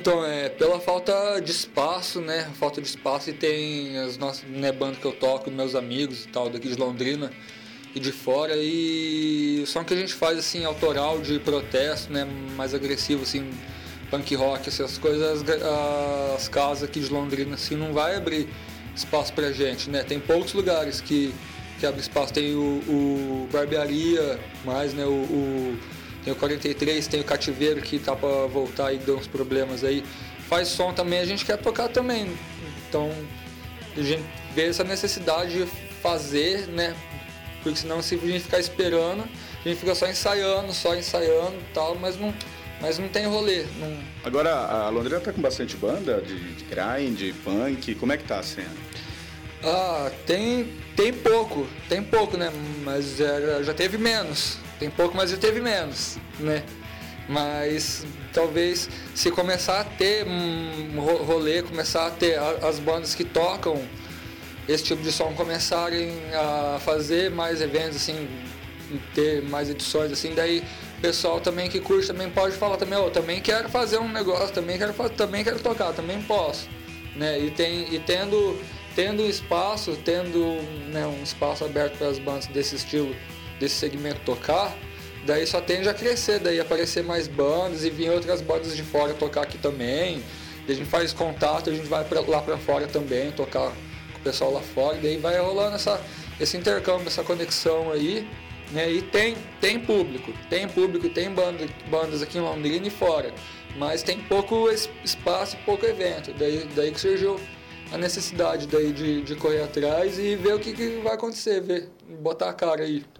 Então, é pela falta de espaço, né? Falta de espaço e tem as nossas né, bandas que eu toco, meus amigos e tal, daqui de Londrina e de fora. E o som que a gente faz, assim, autoral de protesto, né? Mais agressivo, assim, punk rock, essas coisas, as, as casas aqui de Londrina, assim, não vai abrir espaço pra gente, né? Tem poucos lugares que, que abre espaço. Tem o, o Barbearia, mais, né? o, o tem o 43, tem o Cativeiro que tá para voltar e deu uns problemas aí. Faz som também, a gente quer tocar também. Então a gente vê essa necessidade de fazer, né? Porque senão se a gente ficar esperando, a gente fica só ensaiando, só ensaiando e tal, mas não, mas não tem rolê. Não... Agora a Londrina tá com bastante banda de, de grind, punk, como é que tá a cena? Ah, tem, tem pouco, tem pouco, né? Mas é, já teve menos. Tem pouco, mas já teve menos, né? Mas talvez se começar a ter um rolê, começar a ter as bandas que tocam esse tipo de som começarem a fazer mais eventos, assim, ter mais edições, assim, daí o pessoal também que curte também pode falar também, oh, também quero fazer um negócio, também quero, também quero tocar, também posso. Né? E, tem, e tendo, tendo espaço, tendo né, um espaço aberto para as bandas desse estilo desse segmento tocar, daí só tende a crescer, daí aparecer mais bandas e vir outras bandas de fora tocar aqui também. Daí a gente faz contato, a gente vai pra, lá para fora também, tocar com o pessoal lá fora, daí vai rolando essa, esse intercâmbio, essa conexão aí. Né? E tem, tem público, tem público, tem banda, bandas aqui em Londrina e fora, mas tem pouco espaço e pouco evento. Daí, daí que surgiu a necessidade daí de, de correr atrás e ver o que, que vai acontecer, ver, botar a cara aí.